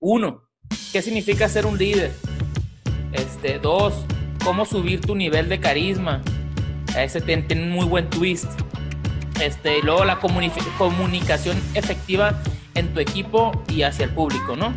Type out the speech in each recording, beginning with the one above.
Uno, ¿qué significa ser un líder? Este, dos, cómo subir tu nivel de carisma. Ese tiene, tiene un muy buen twist. Este, y luego la comuni- comunicación efectiva en tu equipo y hacia el público, ¿no?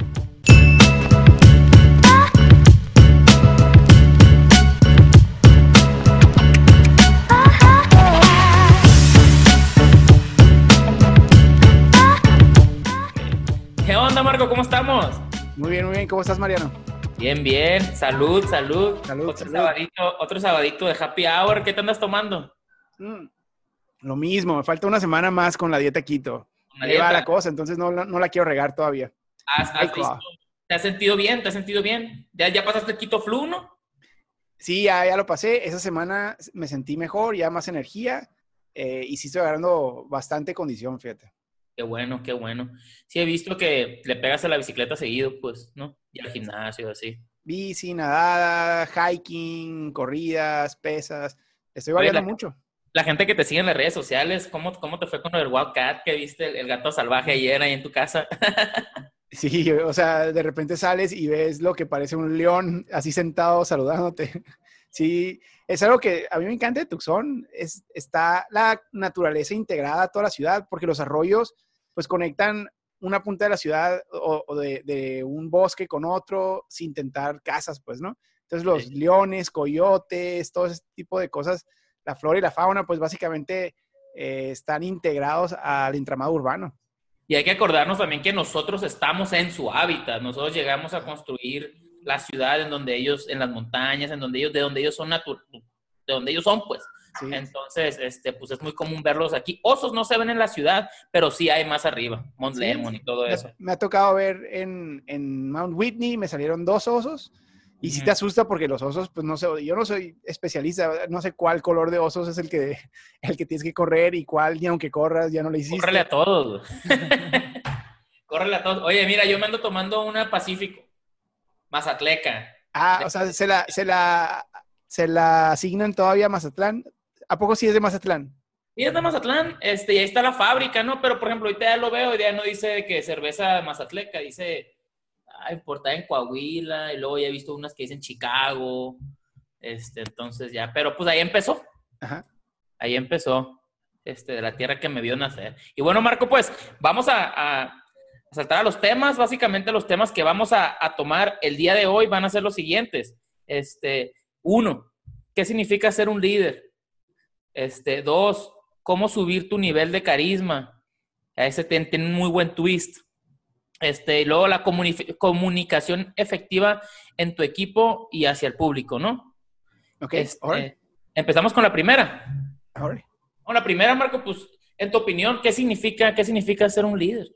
¿Qué onda, Marco? ¿Cómo estamos? Muy bien, muy bien. ¿Cómo estás, Mariano? Bien, bien. Salud, salud. Salud, otro, salud. Sabadito, otro sabadito de happy hour. ¿Qué te andas tomando? Mm, Lo mismo, me falta una semana más con la dieta keto. Una Ahí va dieta. la cosa, entonces no, la- no la quiero regar todavía. ¿Has- has visto? ¿Te has sentido bien? ¿Te has sentido bien? ¿Ya, ya pasaste Quito Flu, no? Sí, ya, ya lo pasé. Esa semana me sentí mejor, ya más energía eh, y sí estoy agarrando bastante condición, fíjate. Qué bueno, qué bueno. Sí, he visto que le pegas a la bicicleta seguido, pues, ¿no? Y al gimnasio, así. Bici, nadada, hiking, corridas, pesas. Estoy Oye, variando la- mucho. La gente que te sigue en las redes sociales, ¿cómo, cómo te fue con del Wildcat que viste, el, el gato salvaje ayer ahí en tu casa? Sí, o sea, de repente sales y ves lo que parece un león así sentado saludándote. Sí, es algo que a mí me encanta de Tucson, es, está la naturaleza integrada a toda la ciudad, porque los arroyos pues conectan una punta de la ciudad o, o de, de un bosque con otro sin tentar casas, pues, ¿no? Entonces los Sí. leones, coyotes, todo ese tipo de cosas, la flora y la fauna, pues básicamente eh, están integrados al entramado urbano. Y hay que acordarnos también que nosotros estamos en su hábitat. Nosotros llegamos a construir la ciudad en donde ellos, en las montañas, en donde ellos, de donde ellos son de donde ellos son, pues. Sí. Entonces, este, pues es muy común verlos aquí. Osos no se ven en la ciudad, pero sí hay más arriba, Mount Sí, Lemmon y todo eso. Me, ha tocado ver en, en Mount Whitney, me salieron dos osos. Y sí Ujú. te asusta porque los osos, pues no sé, yo no soy especialista, no sé cuál color de osos es el que, el que tienes que correr y cuál, ni aunque corras, ya no le hiciste. Córrele a todos. Córrele a todos. Oye, mira, yo me ando tomando una Pacífico, Mazatleca. Ah, o sea, se la, se la, se la asignan todavía a Mazatlán. ¿A poco sí es de Mazatlán? Y es de Mazatlán, este, y ahí está la fábrica, ¿no? Pero, por ejemplo, ahorita ya lo veo y ya no dice que cerveza Mazatleca, dice, ah, importada en Coahuila, y luego ya he visto unas que dicen Chicago, este, entonces ya, pero pues ahí empezó, Ajá. ahí empezó, este, de la tierra que me vio nacer. Y bueno, Marco, pues, vamos a, a- a saltar a los temas, básicamente los temas que vamos a, a tomar el día de hoy van a ser los siguientes. Este, uno, ¿qué significa ser un líder? Este, dos, cómo subir tu nivel de carisma. Ese tiene, tiene un muy buen twist. Este, y luego la comuni- comunicación efectiva en tu equipo y hacia el público, ¿no? Ok, Este, empezamos con la primera. Con la primera, Marco, pues, en tu opinión, ¿qué significa, qué significa ser un líder?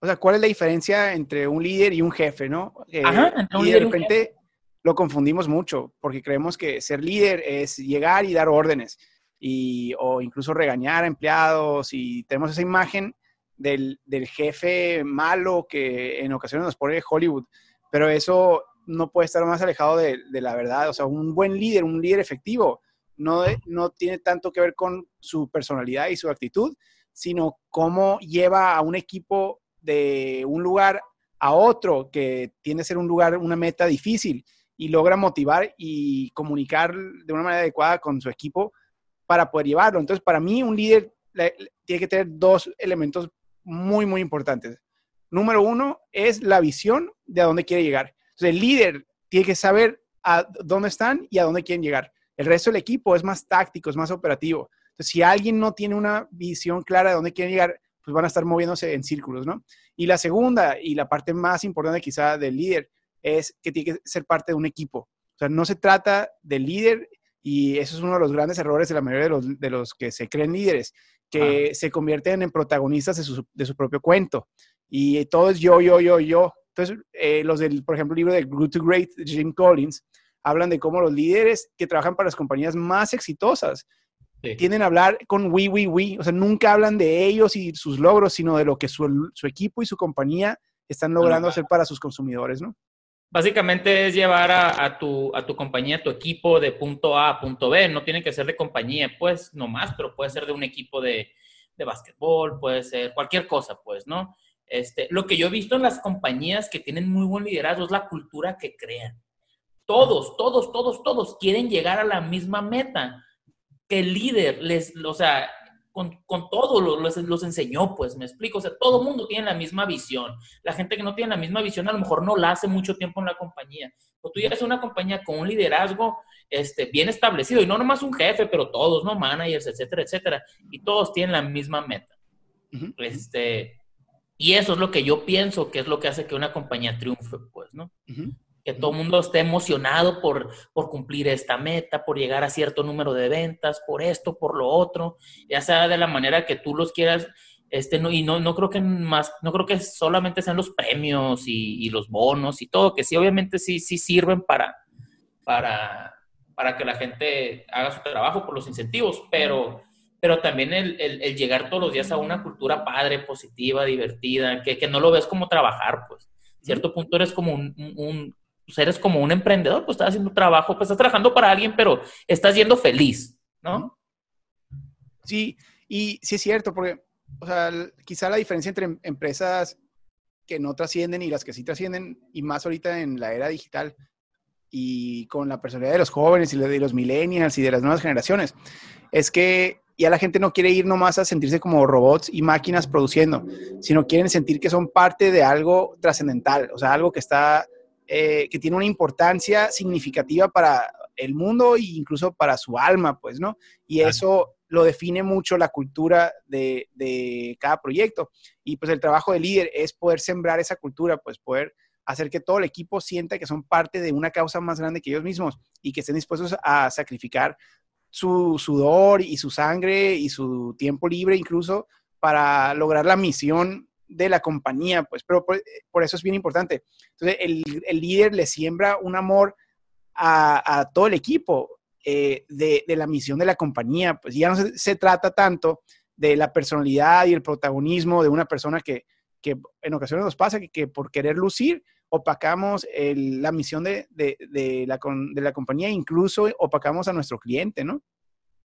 O sea, ¿cuál es la diferencia entre un líder y un jefe, no? Eh, Ajá, entre un y líder y de un repente lo confundimos mucho porque creemos que ser líder es llegar y dar órdenes y, o incluso regañar a empleados y tenemos esa imagen del, del jefe malo que en ocasiones nos pone Hollywood, pero eso no puede estar más alejado de, de la verdad. O sea, un buen líder, un líder efectivo, no, de- no tiene tanto que ver con su personalidad y su actitud, sino cómo lleva a un equipo de un lugar a otro que tiende a ser un lugar, una meta difícil y logra motivar y comunicar de una manera adecuada con su equipo para poder llevarlo. Entonces, para mí, un líder tiene que tener dos elementos muy, muy importantes. Número uno es la visión de a dónde quiere llegar. El líder tiene que saber a dónde están y a dónde quieren llegar. El resto del equipo es más táctico, es más operativo. Entonces, si alguien no tiene una visión clara de dónde quieren llegar, pues van a estar moviéndose en círculos, ¿no? Y la segunda, y la parte más importante quizá del líder, es que tiene que ser parte de un equipo. O sea, no se trata del líder, y eso es uno de los grandes errores de la mayoría de los, de los que se creen líderes, que se convierten en protagonistas de su, de su propio cuento. Y todo es yo, yo, yo, yo. Entonces, eh, los del, por ejemplo, el libro de Good to Great, Jim Collins, hablan de cómo los líderes que trabajan para las compañías más exitosas Sí. tienden a hablar con we, we, we. O sea, nunca hablan de ellos y sus logros, sino de lo que su, su equipo y su compañía están logrando hacer para sus consumidores, ¿no? Básicamente es llevar a, a tu, a tu compañía, a tu equipo de punto A a punto B. No tiene que ser de compañía, pues, nomás, pero puede ser de un equipo de, de básquetbol, puede ser cualquier cosa, pues, ¿no? Este, lo que yo he visto en las compañías que tienen muy buen liderazgo es la cultura que crean. Todos, todos, todos, todos quieren llegar a la misma meta que el líder les, o sea, con, con todo los, los, enseñó, pues, me explico. O sea, todo el mundo tiene la misma visión. La gente que no tiene la misma visión a lo mejor no la hace mucho tiempo en la compañía. O tú llegas a una compañía con un liderazgo este, bien establecido, y no nomás un jefe, pero todos, ¿no? Managers, etcétera, etcétera. Y todos tienen la misma meta. Este, y eso es lo que yo pienso que es lo que hace que una compañía triunfe, pues, ¿no? Que todo el mundo esté emocionado por, por cumplir esta meta, por llegar a cierto número de ventas, por esto, por lo otro, ya sea de la manera que tú los quieras, este, no, y no, no creo que más, no creo que solamente sean los premios y, los bonos y todo, que sí, obviamente sí, sí sirven para, para, para que la gente haga su trabajo por los incentivos, pero pero también el, el, llegar todos los días a una cultura padre, positiva, divertida, que, que no lo ves como trabajar, pues. cierto punto eres como un, un, pues eres como un emprendedor, pues estás haciendo trabajo, pues estás trabajando para alguien, pero estás yendo feliz, ¿no? Sí, y sí es cierto, porque, o sea, quizá la diferencia entre em, empresas que no trascienden y las que sí trascienden, y más ahorita en la era digital, y con la personalidad de los jóvenes y de los millennials y de las nuevas generaciones, es que ya la gente no quiere ir nomás a sentirse como robots y máquinas produciendo, sino quieren sentir que son parte de algo trascendental, o sea, algo que está, eh, que tiene una importancia significativa para el mundo e incluso para su alma, pues, ¿no? Y eso lo define mucho la cultura de, de, cada proyecto. Y pues el trabajo del líder es poder sembrar esa cultura, pues poder hacer que todo el equipo sienta que son parte de una causa más grande que ellos mismos y que estén dispuestos a sacrificar su sudor y su sangre y su tiempo libre incluso para lograr la misión de la compañía, pues, pero por, eso es bien importante. Entonces, el, líder le siembra un amor a, todo el equipo eh, de, la misión de la compañía, pues ya no se, trata tanto de la personalidad y el protagonismo de una persona que, en ocasiones nos pasa que, que por querer lucir opacamos la misión de, la, de la compañía, incluso opacamos a nuestro cliente, ¿no?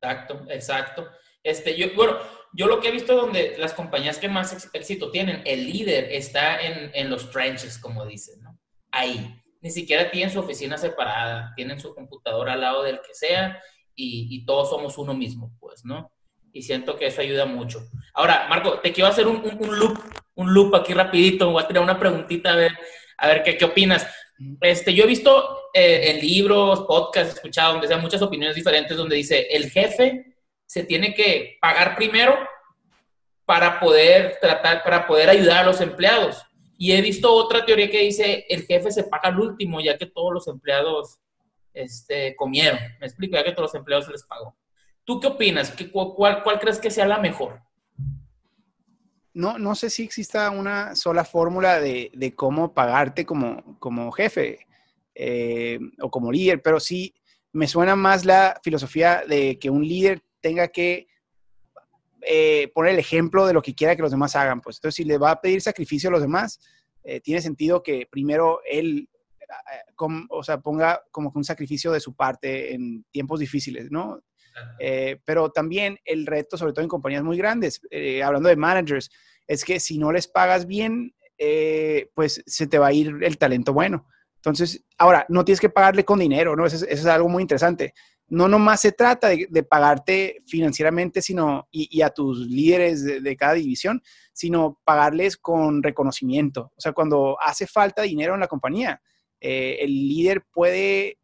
Exacto, exacto. Este, yo, bueno, yo lo que he visto donde las compañías que más éxito tienen, el líder está en, en los trenches, como dicen, ¿no? Ahí. Ni siquiera tienen su oficina separada, tienen su computadora al lado del que sea y, y, todos somos uno mismo, pues, ¿no? Y siento que eso ayuda mucho. Ahora, Marco, te quiero hacer un, un, un loop, un loop aquí rapidito, voy a tirar una preguntita a ver a ver qué, qué opinas. Este, yo he visto eh, en libros, podcasts, escuchado, donde sean muchas opiniones diferentes, donde dice el jefe se tiene que pagar primero para poder tratar, para poder ayudar a los empleados. Y he visto otra teoría que dice el jefe se paga al último, ya que todos los empleados este, comieron. Me explico, ya que todos los empleados se les pagó. ¿Tú qué opinas? ¿Qué, cuál, ¿Cuál crees que sea la mejor? no, no sé si exista una sola fórmula de, cómo pagarte como, como jefe eh, o como líder, pero sí me suena más la filosofía de que un líder tenga que eh, poner el ejemplo de lo que quiera que los demás hagan. Pues entonces, si le va a pedir sacrificio a los demás, eh, tiene sentido que primero él o sea, ponga como que un sacrificio de su parte en tiempos difíciles, ¿no? Eh, pero también el reto, sobre todo en compañías muy grandes, eh, hablando de managers, es que si no les pagas bien, eh, pues se te va a ir el talento bueno. Entonces, ahora, no tienes que pagarle con dinero, ¿no? Eso es, algo muy interesante. No nomás se trata de, pagarte financieramente sino, y, a tus líderes de, cada división, sino pagarles con reconocimiento. O sea, cuando hace falta dinero en la compañía, el líder puede,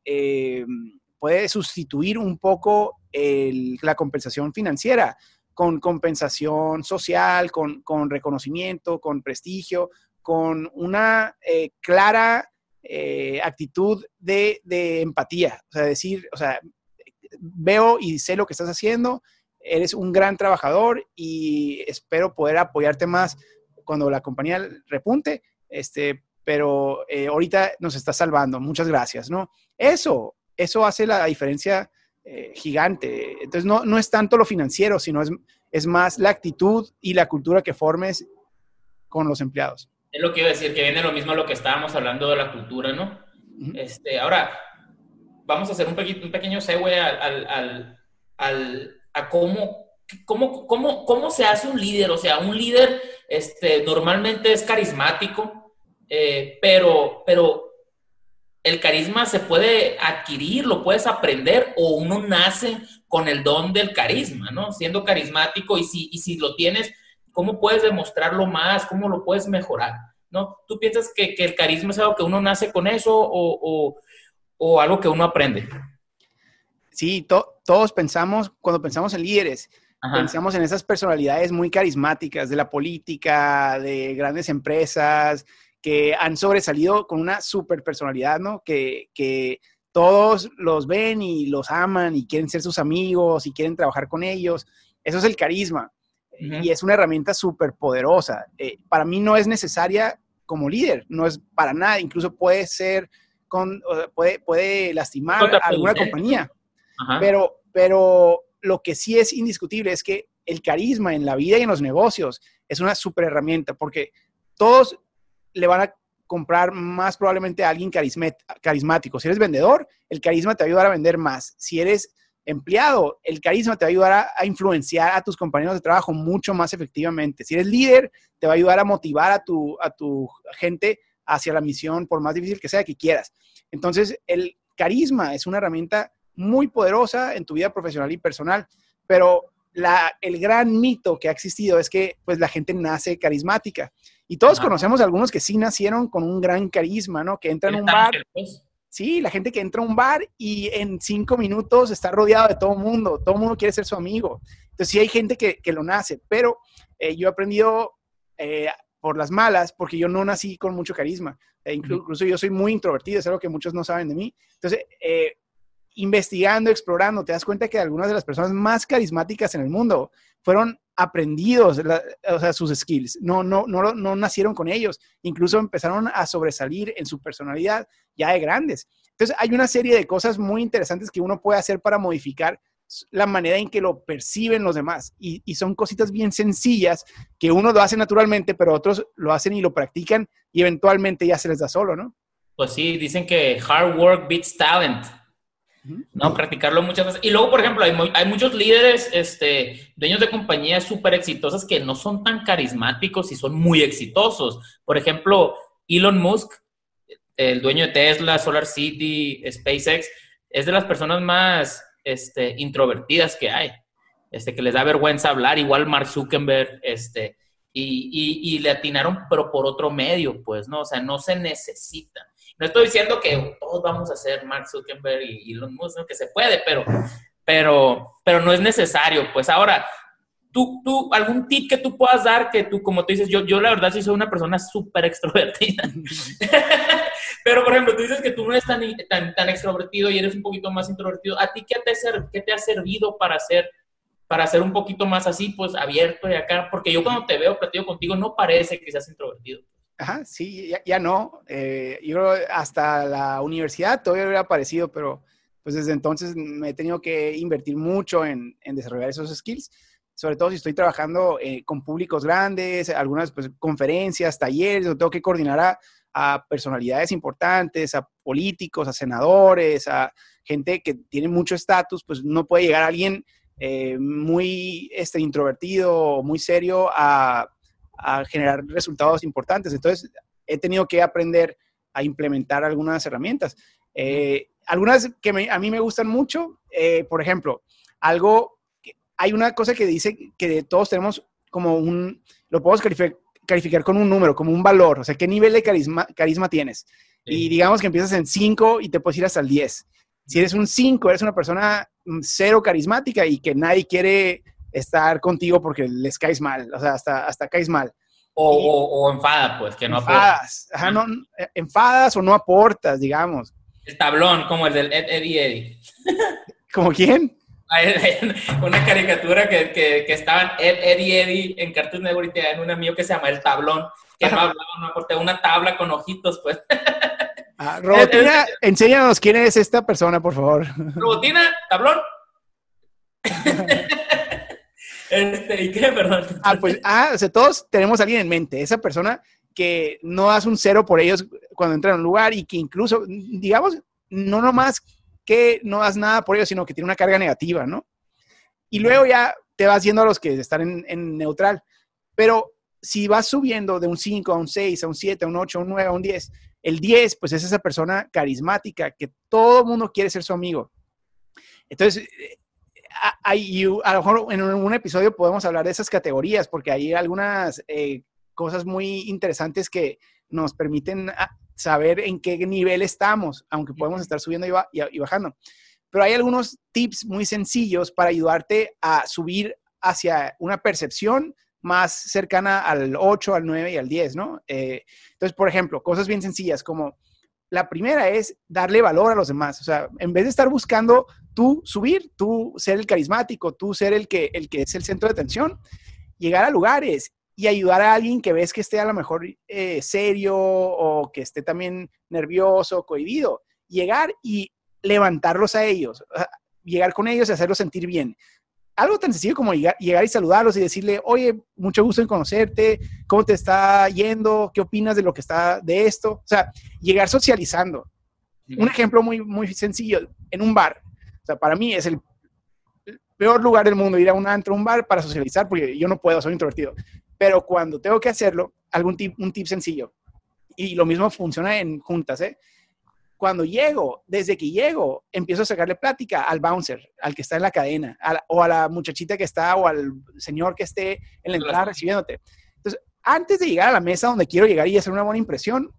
puede sustituir un poco la compensación financiera con compensación social, con, reconocimiento, con prestigio, con una eh, clara eh, actitud de, empatía. O sea, decir, o sea, veo y sé lo que estás haciendo, eres un gran trabajador y espero poder apoyarte más cuando la compañía repunte, este, pero eh, ahorita nos está salvando, muchas gracias, ¿no? Eso, eso hace la diferencia eh, gigante. Entonces, no, no es tanto lo financiero, sino es, es más la actitud y la cultura que formes con los empleados. Es lo que iba a decir, que viene lo mismo a lo que estábamos hablando de la cultura, ¿no? este, ahora, vamos a hacer un, un pequeño segue al, al, al, a cómo, cómo, cómo, cómo se hace un líder. O sea, un líder este, normalmente es carismático, eh, pero, pero el carisma se puede adquirir, lo puedes aprender o uno nace con el don del carisma, ¿no? Siendo carismático y si, y si lo tienes, ¿cómo puedes demostrarlo más? ¿Cómo lo puedes mejorar? ¿No? ¿Tú piensas que, el carisma es algo que uno nace con eso o, algo que uno aprende? Sí, todos pensamos, cuando pensamos en líderes, pensamos en esas personalidades muy carismáticas de la política, de grandes empresas, que han sobresalido con una super personalidad, ¿no? Que, que todos los ven y los aman y quieren ser sus amigos y quieren trabajar con ellos. Eso es el carisma y es una herramienta súper poderosa. Eh, para mí no es necesaria como líder, no es para nada, incluso puede ser, con, puede, puede lastimar a alguna compañía, pero, pero lo que sí es indiscutible es que el carisma en la vida y en los negocios es una súper herramienta porque todos le van a comprar más probablemente a alguien carismático. Si eres vendedor, el carisma te va a ayudar a vender más. Si eres empleado, el carisma te va a ayudar a, influenciar a tus compañeros de trabajo mucho más efectivamente. Si eres líder, te va a ayudar a motivar a tu, a tu gente hacia la misión, por más difícil que sea que quieras. Entonces, el carisma es una herramienta muy poderosa en tu vida profesional y personal, pero la, el gran mito que ha existido es que pues la gente nace carismática. Y todos conocemos algunos que sí nacieron con un gran carisma, ¿no? Que entran en un bar. Pues. Sí, la gente que entra a un bar y en cinco minutos está rodeado de todo el mundo, todo el mundo quiere ser su amigo. Entonces sí hay gente que, que lo nace, pero eh, yo he aprendido eh, por las malas porque yo no nací con mucho carisma. E incluso, yo soy muy introvertido, es algo que muchos no saben de mí. Entonces, eh, investigando, explorando, te das cuenta que algunas de las personas más carismáticas en el mundo fueron aprendidos, o sea, sus skills, no, no, no, no nacieron con ellos, incluso empezaron a sobresalir en su personalidad ya de grandes. Entonces, hay una serie de cosas muy interesantes que uno puede hacer para modificar la manera en que lo perciben los demás. Y, y, son cositas bien sencillas que uno lo hace naturalmente, pero otros lo hacen y lo practican y eventualmente ya se les da solo, ¿no? Pues sí, dicen que hard work beats talent. ¿no? Practicarlo muchas veces. Y luego, por ejemplo, hay, hay muchos líderes, este, dueños de compañías súper exitosas que no son tan carismáticos y son muy exitosos. Por ejemplo, Elon Musk, el dueño de Tesla, Solar City, SpaceX, es de las personas más este, introvertidas que hay, este, que les da vergüenza hablar, igual Mark Zuckerberg, este, y, y, le atinaron, pero por otro medio, pues, ¿no? O sea, no se necesita. No estoy diciendo que todos vamos a ser Mark Zuckerberg y Elon Musk, que se puede, pero, pero, pero no es necesario. Pues ahora, tú, tú, algún tip que tú puedas dar que tú, como tú dices, yo, yo la verdad sí soy una persona súper extrovertida. pero, por ejemplo, tú dices que tú no eres tan, tan, tan, extrovertido y eres un poquito más introvertido. ¿A ti qué te, qué te ha servido para ser para ser un poquito más así, pues abierto y acá? Porque yo cuando te veo platico contigo no parece que seas introvertido. Ajá, sí, ya, no. Eh, yo hasta la universidad todavía hubiera aparecido, pero pues desde entonces me he tenido que invertir mucho en, desarrollar esos skills, sobre todo si estoy trabajando eh, con públicos grandes, algunas pues, conferencias, talleres, donde tengo que coordinar a, personalidades importantes, a políticos, a senadores, a gente que tiene mucho estatus, pues no puede llegar alguien eh, muy este, introvertido muy serio a a generar resultados importantes. Entonces, he tenido que aprender a implementar algunas herramientas. Eh, algunas que a mí me gustan mucho, eh, por ejemplo, algo, hay una cosa que dice que todos tenemos como un, lo podemos calificar, con un número, como un valor, o sea, qué nivel de carisma, carisma tienes. Y digamos que empiezas en 5 y te puedes ir hasta el 10. Si eres un 5, eres una persona mm, cero carismática y que nadie quiere estar contigo porque les caes mal, o sea, hasta, hasta caes mal. O, enfada, pues, que no enfadas, Ajá, no, eh, enfadas o no aportas, digamos. El tablón, como el del Eddie Eddie. ¿Como quién? Una caricatura que, que, que estaban Ed, Eddie Eddie en Cartoon Network y en un amigo que se llama El Tablón, que no hablaba, no aportaba, una tabla con ojitos, pues. Ah, Robotina, enséñanos quién es esta persona, por favor. Robotina, tablón. Este, ¿Y qué? Perdón. Ah, pues, ah, o sea, todos tenemos a alguien en mente, esa persona que no das un cero por ellos cuando entran a un lugar y que incluso, digamos, no nomás que no das nada por ellos, sino que tiene una carga negativa, ¿no? Y luego ya te vas yendo a los que están en, neutral. Pero si vas subiendo de un 5 a un 6, a un 7, a un 8, a un 9, a un 10, el 10, pues es esa persona carismática que todo el mundo quiere ser su amigo. Entonces, eh, hay, a lo mejor en un episodio podemos hablar de esas categorías, porque hay algunas eh, cosas muy interesantes que nos permiten ah, saber en qué nivel estamos, aunque podemos estar subiendo y, bajando. Pero hay algunos tips muy sencillos para ayudarte a subir hacia una percepción más cercana al 8, al 9 y al 10, ¿no? Eh, entonces, por ejemplo, cosas bien sencillas como la primera es darle valor a los demás. O sea, en vez de estar buscando tú subir, tú ser el carismático, tú ser el que, el que es el centro de atención, llegar a lugares y ayudar a alguien que ves que esté a lo mejor eh, serio o que esté también nervioso, cohibido. Llegar y levantarlos a ellos, llegar con ellos y hacerlos sentir bien. Algo tan sencillo como llegar, y saludarlos y decirle, oye, mucho gusto en conocerte, ¿cómo te está yendo? ¿Qué opinas de lo que está de esto? O sea, llegar socializando. Un ejemplo muy, muy sencillo, en un bar. O sea, para mí es el peor lugar del mundo ir a un antro, un bar para socializar, porque yo no puedo, soy introvertido. Pero cuando tengo que hacerlo, algún tip, un tip sencillo. Y lo mismo funciona en juntas, ¿eh? Cuando llego, desde que llego, empiezo a sacarle plática al bouncer, al que está en la cadena, o a la muchachita que está, o al señor que esté en la entrada recibiéndote. Entonces, antes de llegar a la mesa donde quiero llegar y hacer una buena impresión,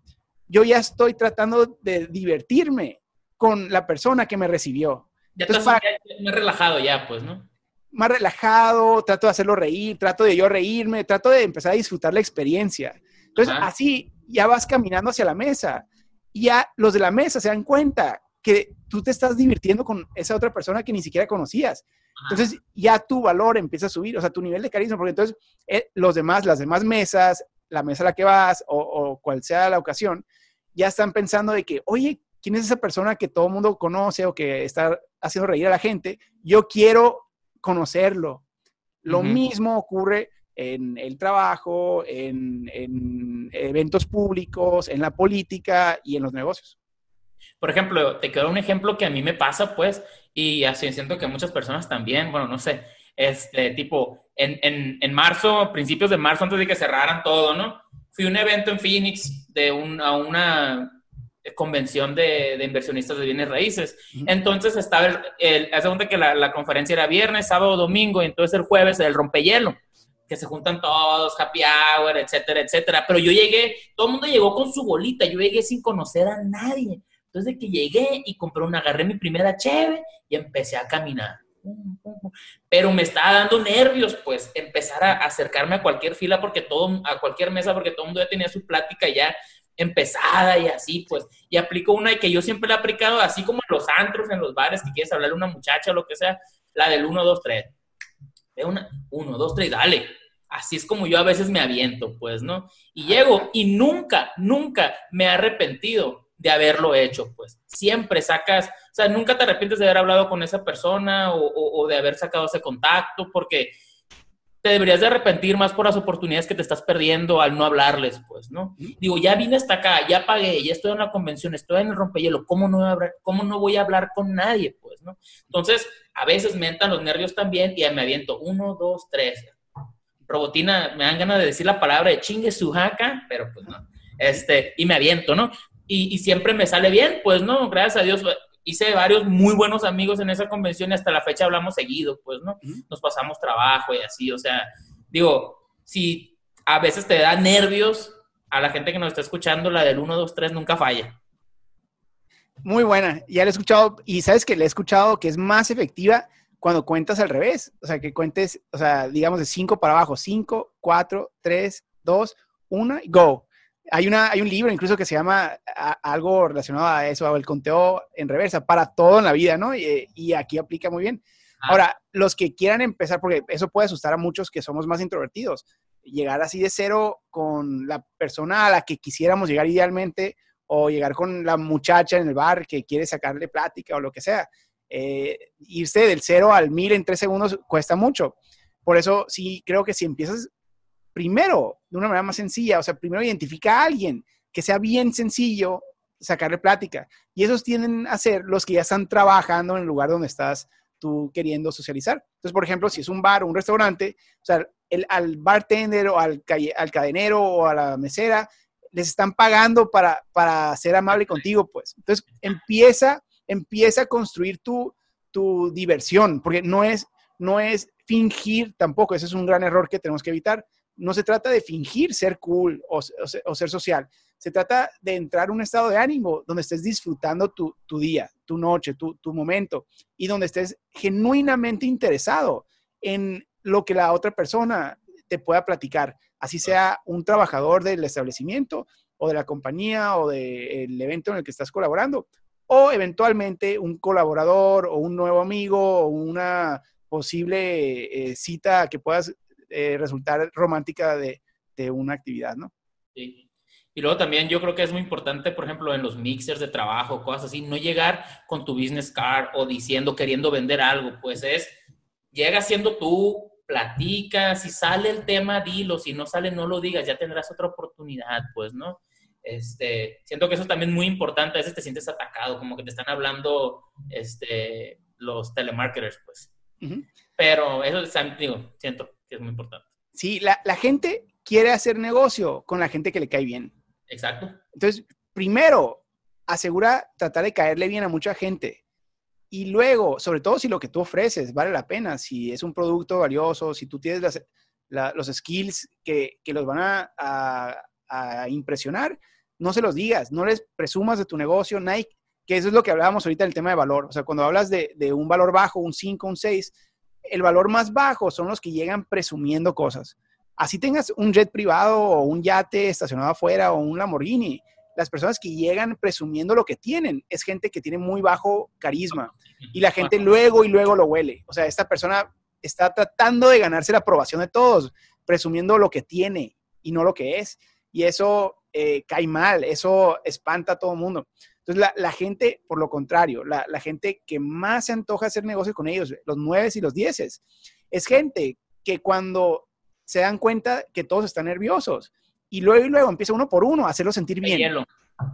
yo ya estoy tratando de divertirme con la persona que me recibió. Ya estás más relajado ya, pues, ¿no? Más relajado, trato de hacerlo reír, trato de yo reírme, trato de empezar a disfrutar la experiencia. Entonces, así ya vas caminando hacia la mesa y ya los de la mesa se dan cuenta que tú te estás divirtiendo con esa otra persona que ni siquiera conocías. Entonces, ya tu valor empieza a subir, o sea, tu nivel de carisma, porque entonces eh, los demás, las demás mesas, la mesa a la que vas o, o cual sea la ocasión, ya están pensando de que, oye, ¿quién es esa persona que todo el mundo conoce o que está haciendo reír a la gente? Yo quiero conocerlo. Lo mismo ocurre en el trabajo, en, eventos públicos, en la política y en los negocios. Por ejemplo, te quedo un ejemplo que a mí me pasa, pues, y así siento que muchas personas también, bueno, no sé, este tipo, en, en marzo, principios de marzo, antes de que cerraran todo, ¿no? Fui a un evento en Phoenix de un, a una convención de, inversionistas de bienes raíces. Entonces estaba el, el hace cuenta que la, conferencia era viernes, sábado, domingo, y entonces el jueves el rompehielo, que se juntan todos, happy hour, etcétera, etcétera. Pero yo llegué, todo el mundo llegó con su bolita, yo llegué sin conocer a nadie. Entonces de que llegué y compré una, agarré mi primera cheve y empecé a caminar. Pero me estaba dando nervios, pues, empezar a acercarme a cualquier fila porque todo, a cualquier mesa porque todo el mundo ya tenía su plática ya empezada y así, pues, y aplico una que yo siempre la he aplicado, así como en los antros, en los bares, que quieres hablarle a una muchacha o lo que sea, la del 1, 2, 3. De una, 1, 2, 3, dale. Así es como yo a veces me aviento, pues, ¿no? Y llego y nunca, nunca me he arrepentido de haberlo hecho, pues. Siempre sacas, o sea, nunca te arrepientes de haber hablado con esa persona o, o de haber sacado ese contacto, porque te deberías de arrepentir más por las oportunidades que te estás perdiendo al no hablarles, pues, ¿no? Digo, ya vine hasta acá, ya pagué, ya estoy en la convención, estoy en el rompehielo, ¿cómo no, voy a ¿cómo no voy a hablar con nadie, pues, ¿no? Entonces, a veces me entran los nervios también y me aviento uno, dos, tres. Robotina, me dan ganas de decir la palabra de chingue su jaca, pero pues no. Este, y me aviento, ¿no? Y, y siempre me sale bien, pues, ¿no? Gracias a Dios, hice varios muy buenos amigos en esa convención y hasta la fecha hablamos seguido, pues, ¿no? Nos pasamos trabajo y así, o sea, digo, si a veces te da nervios, a la gente que nos está escuchando, la del 1, 2, 3 nunca falla. Muy buena, ya la he escuchado y sabes que le he escuchado que es más efectiva cuando cuentas al revés, o sea, que cuentes, o sea, digamos de 5 para abajo, 5, 4, 3, 2, 1 y go. Hay, una, hay un libro incluso que se llama algo relacionado a eso, el conteo en reversa, para todo en la vida, ¿no? Y, aquí aplica muy bien. Ah. Ahora, los que quieran empezar, porque eso puede asustar a muchos que somos más introvertidos, llegar así de cero con la persona a la que quisiéramos llegar idealmente o llegar con la muchacha en el bar que quiere sacarle plática o lo que sea. Eh, irse del cero al mil en tres segundos cuesta mucho. Por eso sí creo que si empiezas primero, de una manera más sencilla, o sea, primero identifica a alguien que sea bien sencillo sacarle plática. Y esos tienen a ser los que ya están trabajando en el lugar donde estás tú queriendo socializar. Entonces, por ejemplo, si es un bar o un restaurante, o sea, el, al bartender o al, al cadenero o a la mesera les están pagando para, para ser amable contigo, pues. Entonces, empieza, empieza a construir tu, tu diversión, porque no es, no es fingir tampoco, ese es un gran error que tenemos que evitar. No se trata de fingir ser cool o, ser social, se trata de entrar en un estado de ánimo donde estés disfrutando tu, día, tu noche, tu, momento y donde estés genuinamente interesado en lo que la otra persona te pueda platicar, así sea un trabajador del establecimiento o de la compañía o del evento en el que estás colaborando, o eventualmente un colaborador o un nuevo amigo o una posible eh, cita que puedas eh, resultar romántica de, de, una actividad, ¿no? Sí. Y luego también yo creo que es muy importante, por ejemplo, en los mixers de trabajo, cosas así, no llegar con tu business card o diciendo, queriendo vender algo, pues es, llega siendo tú, platica, si sale el tema, dilo, si no sale, no lo digas, ya tendrás otra oportunidad, pues, ¿no? Este, siento que eso también es muy importante, a veces te sientes atacado, como que te están hablando este, los telemarketers, pues. Pero eso, digo, siento que es muy importante. Sí, la, la, gente quiere hacer negocio con la gente que le cae bien. Exacto. Entonces, primero, asegura tratar de caerle bien a mucha gente. Y luego, sobre todo si lo que tú ofreces vale la pena, si es un producto valioso, si tú tienes las, los skills que, que los van a, a, a, impresionar, no se los digas, no les presumas de tu negocio, Nike, que eso es lo que hablábamos ahorita del tema de valor. O sea, cuando hablas de, de un valor bajo, un 5, un 6, el valor más bajo son los que llegan presumiendo cosas. Así tengas un jet privado o un yate estacionado afuera o un Lamborghini, las personas que llegan presumiendo lo que tienen es gente que tiene muy bajo carisma y la gente luego y luego lo huele. O sea, esta persona está tratando de ganarse la aprobación de todos, presumiendo lo que tiene y no lo que es. Y eso eh, cae mal, eso espanta a todo el mundo. Entonces, la, gente, por lo contrario, la, gente que más se antoja hacer negocio con ellos, los nueve y los dieces, es gente que cuando se dan cuenta que todos están nerviosos, y luego y luego empieza uno por uno a hacerlo sentir bien.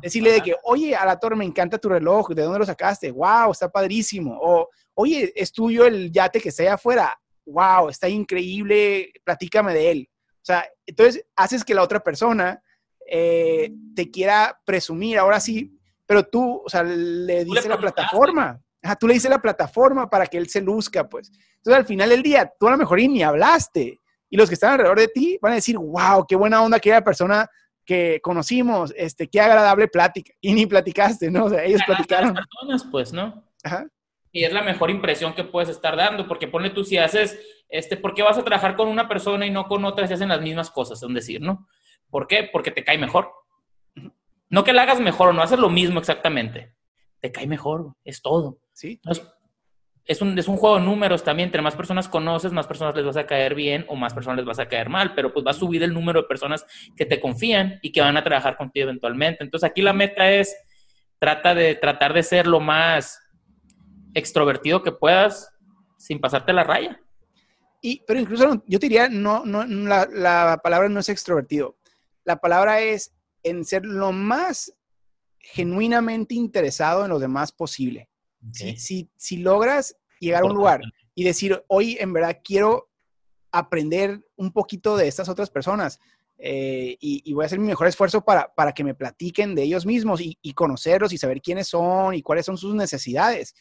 Decirle de que, oye, a la torre me encanta tu reloj, ¿de dónde lo sacaste? ¡Wow! Está padrísimo. O, oye, es tuyo el yate que está allá afuera. ¡Wow! Está increíble, platícame de él. O sea, entonces haces que la otra persona eh, te quiera presumir, ahora sí, pero tú, o sea, le dices la plataforma. Ajá, tú le dices la plataforma para que él se luzca, pues. Entonces, al final del día, tú a lo mejor ni hablaste y los que están alrededor de ti van a decir, wow, qué buena onda aquella persona que conocimos, este, qué agradable plática. Y ni platicaste, ¿no? O sea, ellos platicaron. personas, pues, ¿no? Ajá. Y es la mejor impresión que puedes estar dando, porque ponle tú si haces, este, ¿por qué vas a trabajar con una persona y no con otra si hacen las mismas cosas? Es decir, ¿no? ¿Por qué? Porque te cae mejor. No que la hagas mejor o no haces lo mismo exactamente. Te cae mejor, es todo. Sí es un, es un juego de números también. Entre más personas conoces, más personas les vas a caer bien o más personas les vas a caer mal, pero pues va a subir el número de personas que te confían y que van a trabajar contigo eventualmente. Entonces aquí la meta es trata de tratar de ser lo más extrovertido que puedas sin pasarte la raya. Y, pero incluso yo te diría, no, no, la, la palabra no es extrovertido. La palabra es en ser lo más genuinamente interesado en lo demás posible. Si, si, si, logras llegar a un lugar y decir, hoy en verdad quiero aprender un poquito de estas otras personas eh, y, voy a hacer mi mejor esfuerzo para, para que me platiquen de ellos mismos y, conocerlos y saber quiénes son y cuáles son sus necesidades.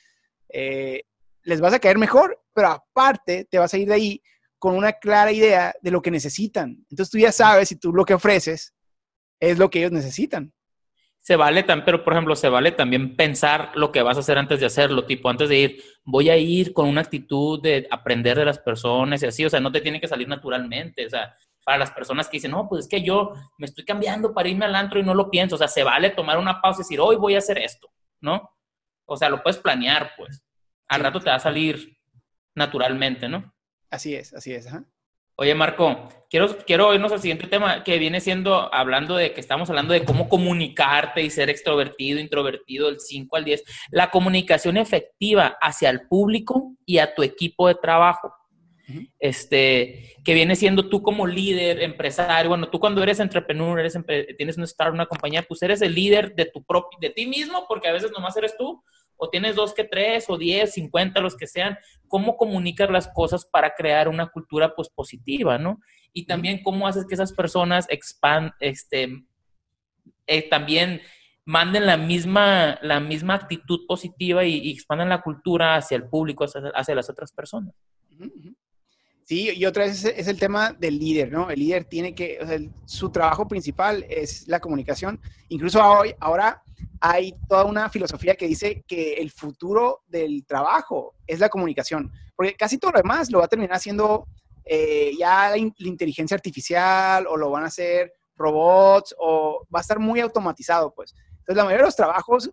Eh, les vas a caer mejor, pero aparte te vas a ir de ahí con una clara idea de lo que necesitan. Entonces tú ya sabes si tú lo que ofreces es lo que ellos necesitan se vale también, pero por ejemplo, se vale también pensar lo que vas a hacer antes de hacerlo, tipo, antes de ir, voy a ir con una actitud de aprender de las personas y así, o sea, no te tiene que salir naturalmente, o sea, para las personas que dicen, no, pues es que yo me estoy cambiando para irme al antro y no lo pienso, o sea, se vale tomar una pausa y decir, hoy voy a hacer esto, ¿no? O sea, lo puedes planear, pues. Al rato te va a salir naturalmente, ¿no? Así es, así es, ajá. Oye, Marco, quiero, quiero irnos al siguiente tema que viene siendo, hablando de que estamos hablando de cómo comunicarte y ser extrovertido, introvertido, del 5 al 10. La comunicación efectiva hacia el público y a tu equipo de trabajo. Este, que viene siendo tú como líder, empresario, bueno, tú cuando eres entrepreneur, eres, tienes un startup, una compañía, pues eres el líder de tu propio, de ti mismo, porque a veces nomás eres tú, o tienes dos que tres, o diez, cincuenta, los que sean, cómo comunicas las cosas para crear una cultura pues positiva, ¿no? Y también cómo haces que esas personas expand, este, eh, también manden la misma, la misma actitud positiva y, expandan la cultura hacia el público, hacia, las otras personas. Sí, y otra vez es, el tema del líder, ¿no? El líder tiene que, su trabajo principal es la comunicación. Incluso hoy, ahora hay toda una filosofía que dice que el futuro del trabajo es la comunicación, porque casi todo lo demás lo va a terminar haciendo eh, ya la, inteligencia artificial o lo van a hacer robots o va a estar muy automatizado, pues. Entonces, la mayoría de los trabajos,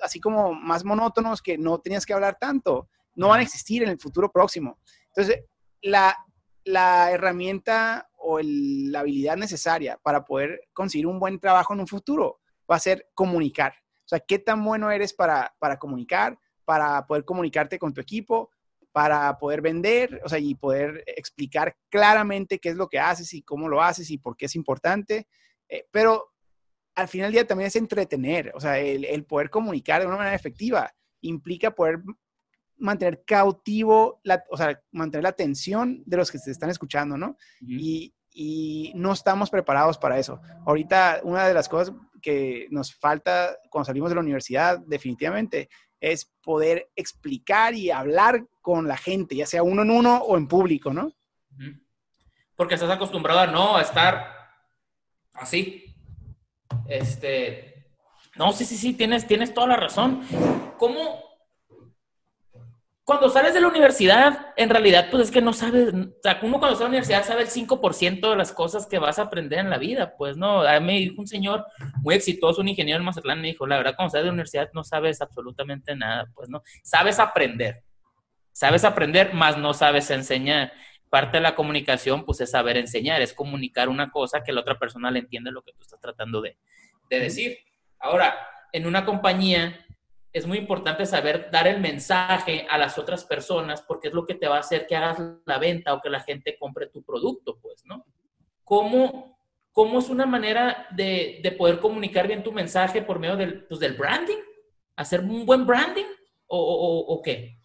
así como más monótonos que no tenías que hablar tanto, no van a existir en el futuro próximo. Entonces, la, herramienta o la habilidad necesaria para poder conseguir un buen trabajo en un futuro va a ser comunicar. O sea, qué tan bueno eres para, para comunicar, para poder comunicarte con tu equipo, para poder vender, o sea, y poder explicar claramente qué es lo que haces y cómo lo haces y por qué es importante. Eh, pero al final del día también es entretener, o sea, el, poder comunicar de una manera efectiva implica poder mantener cautivo, la, o sea, mantener la atención de los que se están escuchando, ¿no? y, y, no estamos preparados para eso. Ahorita, una de las cosas que nos falta cuando salimos de la universidad, definitivamente, es poder explicar y hablar con la gente, ya sea uno en uno o en público, ¿no? Porque estás acostumbrado a no a estar así. Este, no, sí, sí, sí, tienes, tienes toda la razón. ¿Cómo, cuando sales de la universidad, en realidad, pues es que no sabes, o sea, uno cuando sale de la universidad sabe el 5% de las cosas que vas a aprender en la vida, pues, ¿no? A mí me dijo un señor muy exitoso, un ingeniero en Mazatlán, me dijo, la verdad, cuando sales de la universidad no sabes absolutamente nada, pues, ¿no? Sabes aprender, sabes aprender, más no sabes enseñar. Parte de la comunicación, pues, es saber enseñar, es comunicar una cosa que la otra persona le entiende lo que tú estás tratando de, de decir. Ahora, en una compañía es muy importante saber dar el mensaje a las otras personas porque es lo que te va a hacer que hagas la venta o que la gente compre tu producto, pues, ¿no? ¿Cómo, cómo es una manera de, de, poder comunicar bien tu mensaje por medio del, pues, del branding? ¿Hacer un buen branding o, o, o qué?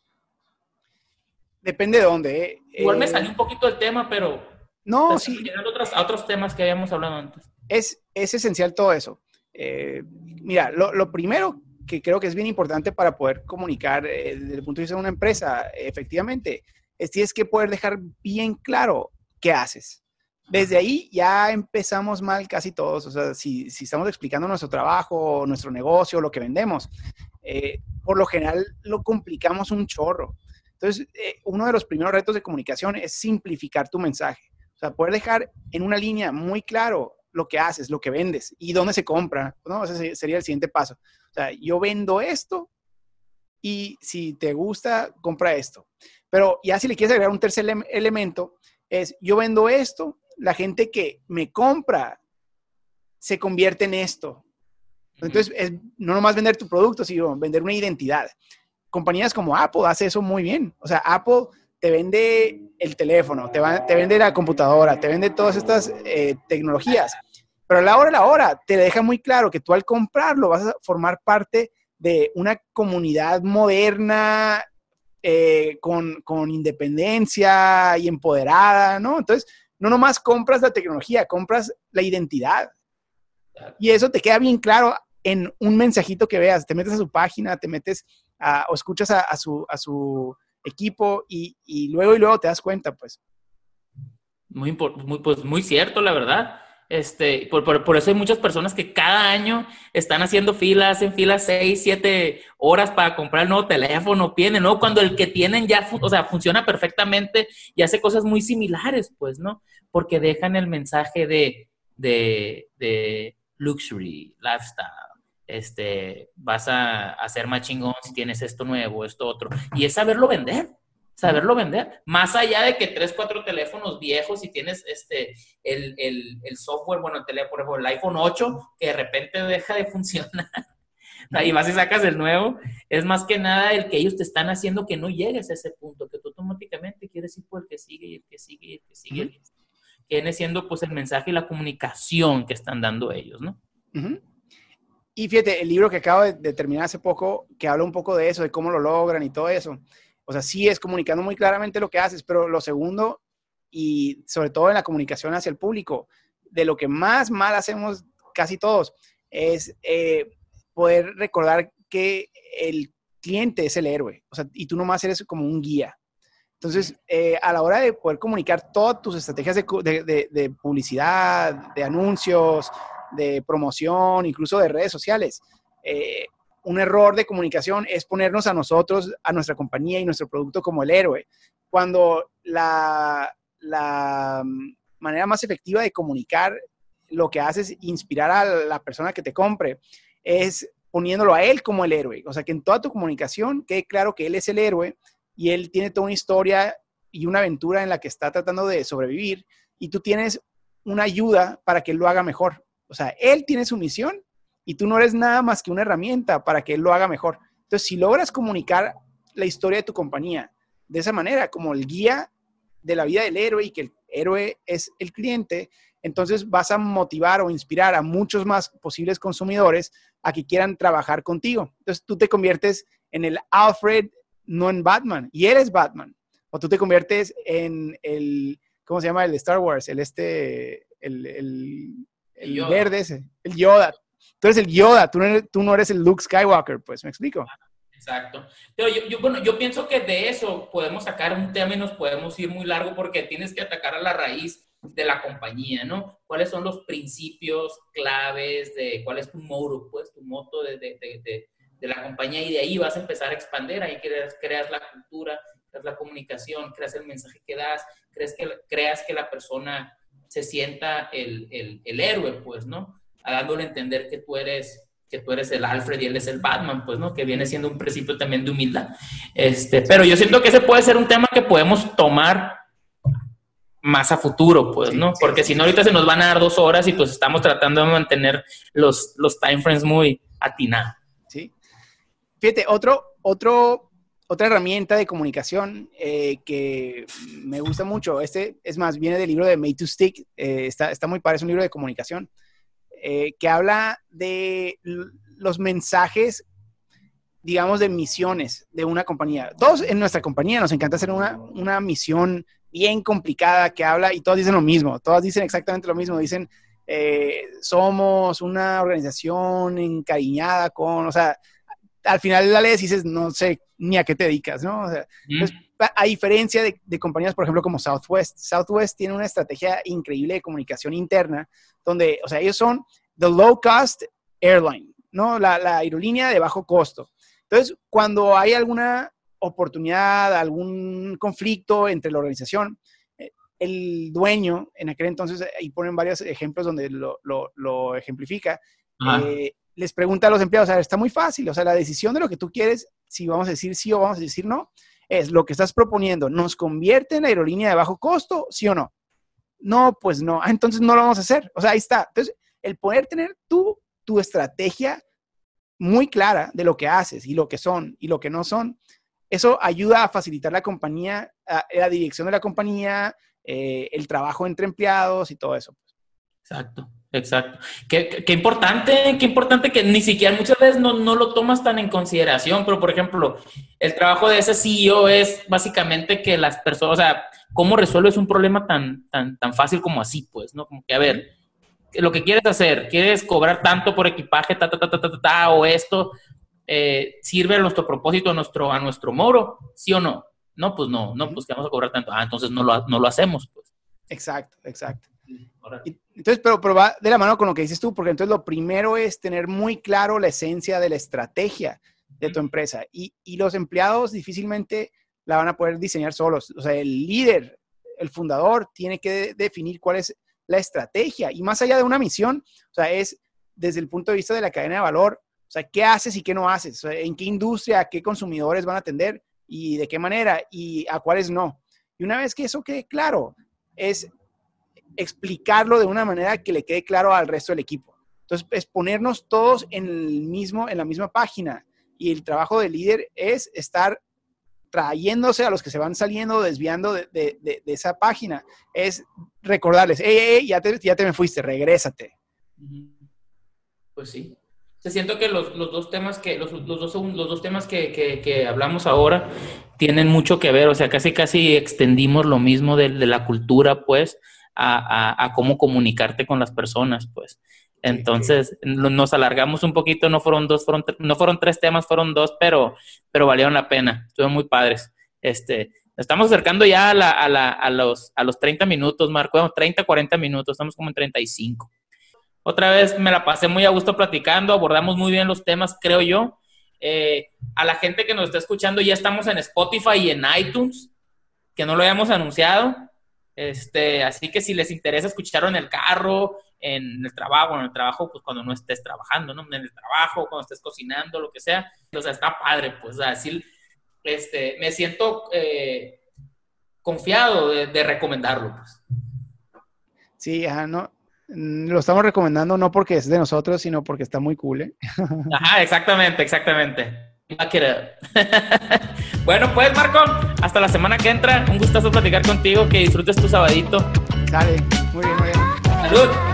Depende de dónde. ¿eh? Igual me eh, salió un poquito del tema, pero... No, sí. Llegando a otros, a otros temas que habíamos hablado antes. Es, es esencial todo eso. Eh, mira, lo, lo primero que creo que es bien importante para poder comunicar eh, desde el punto de vista de una empresa, efectivamente, es tienes que poder dejar bien claro qué haces. Desde ahí ya empezamos mal casi todos. O sea, si, si estamos explicando nuestro trabajo, nuestro negocio, lo que vendemos, eh, por lo general lo complicamos un chorro. Entonces, eh, uno de los primeros retos de comunicación es simplificar tu mensaje. O sea, poder dejar en una línea muy claro lo que haces, lo que vendes y dónde se compra, ¿no? Ese sería el siguiente paso. O sea, yo vendo esto y si te gusta, compra esto. Pero ya si le quieres agregar un tercer elemento, es yo vendo esto, la gente que me compra se convierte en esto. Entonces, es no nomás vender tu producto, sino vender una identidad. Compañías como Apple hace eso muy bien. O sea, Apple te vende el teléfono, te, te vende la computadora, te vende todas estas eh, tecnologías pero a la hora de la hora te deja muy claro que tú al comprarlo vas a formar parte de una comunidad moderna, eh, con, independencia y empoderada, ¿no? Entonces, no nomás compras la tecnología, compras la identidad. Y eso te queda bien claro en un mensajito que veas. Te metes a su página, te metes o escuchas a, su, a su equipo y, y, luego y luego te das cuenta, pues. Muy, pues muy cierto, la verdad. Este, por, por, eso hay muchas personas que cada año están haciendo filas, hacen filas 6, 7 horas para comprar el nuevo teléfono, tienen, ¿no? Cuando el que tienen ya, o sea, funciona perfectamente y hace cosas muy similares, pues, ¿no? Porque dejan el mensaje de, de, de luxury, lifestyle, este, vas a hacer más chingón si tienes esto nuevo, esto otro, y es saberlo vender saberlo vender. Más allá de que tres, cuatro teléfonos viejos y tienes este, el, software, bueno, el teléfono, por ejemplo, el iPhone 8, que de repente deja de funcionar. Ahí vas y sacas el nuevo. Es más que nada el que ellos te están haciendo que no llegues a ese punto, que tú automáticamente quieres ir por el que sigue y el que sigue y el que sigue. Que viene siendo pues el mensaje y la comunicación que están dando ellos, ¿no? Y fíjate, el libro que acabo de, terminar hace poco, que habla un poco de eso, de cómo lo logran y todo eso. O sea, sí es comunicando muy claramente lo que haces, pero lo segundo, y sobre todo en la comunicación hacia el público, de lo que más mal hacemos casi todos, es eh, poder recordar que el cliente es el héroe, o sea, y tú nomás eres como un guía. Entonces, eh, a la hora de poder comunicar todas tus estrategias de, publicidad, de anuncios, de promoción, incluso de redes sociales, eh, un error de comunicación es ponernos a nosotros, a nuestra compañía y nuestro producto como el héroe, cuando la, la manera más efectiva de comunicar lo que haces, inspirar a la persona que te compre, es poniéndolo a él como el héroe. O sea, que en toda tu comunicación quede claro que él es el héroe y él tiene toda una historia y una aventura en la que está tratando de sobrevivir y tú tienes una ayuda para que él lo haga mejor. O sea, él tiene su misión y tú no eres nada más que una herramienta para que él lo haga mejor. Entonces, si logras comunicar la historia de tu compañía de esa manera, como el guía de la vida del héroe y que el héroe es el cliente, entonces vas a motivar o inspirar a muchos más posibles consumidores a que quieran trabajar contigo. Entonces tú te conviertes en el Alfred, no en Batman, y eres Batman. O tú te conviertes en el, ¿cómo se llama? El Star Wars, el este, el, el, verde ese, el Yoda. Tú eres el Yoda, tú no eres, tú no eres el Luke Skywalker, pues, ¿me explico? Exacto. Yo, yo, bueno, yo pienso que de eso podemos sacar un tema y nos podemos ir muy largo porque tienes que atacar a la raíz de la compañía, ¿no? ¿Cuáles son los principios claves de cuál es tu modo, pues, tu moto de, de, de, de, la compañía? Y de ahí vas a empezar a expandir, ahí creas, creas la cultura, creas la comunicación, creas el mensaje que das, crees que, creas que la persona se sienta el, el, el héroe, pues, ¿no? dándole a entender que tú eres que tú eres el Alfred y él es el Batman, pues, ¿no? Que viene siendo un principio también de humildad. Este, pero yo siento que ese puede ser un tema que podemos tomar más a futuro, pues, ¿no? Porque si no, ahorita se nos van a dar dos horas y pues estamos tratando de mantener los, los time frames muy atinados. Sí. Fíjate, otro, otro, otra herramienta de comunicación eh, que me gusta mucho, este es más, viene del libro de Made to Stick, eh, está, está muy padre, es un libro de comunicación, eh, que habla de los mensajes digamos, de misiones de una compañía. Todos en nuestra compañía nos encanta hacer una, una misión bien complicada que habla y todos dicen lo mismo, todas dicen exactamente lo mismo, dicen, eh, somos una organización encariñada con, o sea, al final la lees y dices, no sé ni a qué te dedicas, ¿no? O sea, a diferencia de, de, compañías, por ejemplo, como Southwest, Southwest tiene una estrategia increíble de comunicación interna, donde, o sea, ellos son the low cost airline, ¿no? La, la aerolínea de bajo costo. Entonces, cuando hay alguna oportunidad, algún conflicto entre la organización, eh, el dueño, en aquel entonces, ahí ponen varios ejemplos donde lo, lo, ejemplifica, eh, les pregunta a los empleados, o sea, está muy fácil, o sea, la decisión de lo que tú quieres, si vamos a decir sí o vamos a decir no, es lo que estás proponiendo, ¿nos convierte en aerolínea de bajo costo, sí o no? No, pues no, ah, entonces no lo vamos a hacer, o sea, ahí está. Entonces, el poder tener tú tu estrategia muy clara de lo que haces y lo que son y lo que no son, eso ayuda a facilitar la compañía, la dirección de la compañía, eh, el trabajo entre empleados y todo eso. Exacto, exacto. Qué, importante, qué importante que ni siquiera muchas veces no, no, lo tomas tan en consideración, pero por ejemplo, el trabajo de ese CEO es básicamente que las personas, o sea, cómo resuelves un problema tan, tan, tan fácil como así, pues, ¿no? Como que, a ver, lo que quieres hacer, quieres cobrar tanto por equipaje, ta, ta, ta, ta, ta, ta o esto, eh, ¿sirve a nuestro propósito, a nuestro, a nuestro moro? ¿Sí o no? No, pues no, no, pues que vamos a cobrar tanto. Ah, entonces no lo, no lo hacemos, pues. Exacto, exacto. Entonces, pero, pero va de la mano con lo que dices tú, porque entonces lo primero es tener muy claro la esencia de la estrategia de tu empresa y, y los empleados difícilmente la van a poder diseñar solos. O sea, el líder, el fundador, tiene que definir cuál es la estrategia y más allá de una misión, o sea, es desde el punto de vista de la cadena de valor, o sea, ¿qué haces y qué no haces? ¿En qué industria, qué consumidores van a atender y de qué manera y a cuáles no? Y una vez que eso quede claro, es explicarlo de una manera que le quede claro al resto del equipo. Entonces, es ponernos todos en, el mismo, en la misma página. Y el trabajo del líder es estar trayéndose a los que se van saliendo, desviando de, de, esa página. Es recordarles, hey, hey, ya, te, ya te me fuiste, regrésate. Pues sí. Se siento que los, los, dos temas que los, los dos, los dos temas que, que, que, hablamos ahora tienen mucho que ver, o sea, casi casi extendimos lo mismo de, de la cultura, pues, a, a, a, cómo comunicarte con las personas, pues. Entonces, nos alargamos un poquito, no fueron dos, fueron, no fueron tres temas, fueron dos, pero, pero valieron la pena, estuvieron muy padres. Este, estamos acercando ya a, la, a, la, a, los, a los 30 minutos, Marco, 30, 40 minutos, estamos como en 35. Otra vez me la pasé muy a gusto platicando, abordamos muy bien los temas, creo yo. Eh, a la gente que nos está escuchando, ya estamos en Spotify y en iTunes, que no lo habíamos anunciado. Este, así que si les interesa escucharlo en el carro, en el trabajo, en el trabajo, pues cuando no estés trabajando, ¿no? En el trabajo, cuando estés cocinando, lo que sea. O sea, está padre, pues así este, me siento eh, confiado de, de, recomendarlo. Pues. Sí, ajá, no, lo estamos recomendando no porque es de nosotros, sino porque está muy cool. ¿eh? Ajá, exactamente, exactamente. bueno, pues Marco, hasta la semana que entra. Un gustazo platicar contigo, que disfrutes tu sabadito. Dale, muy bien, muy bien. Salud.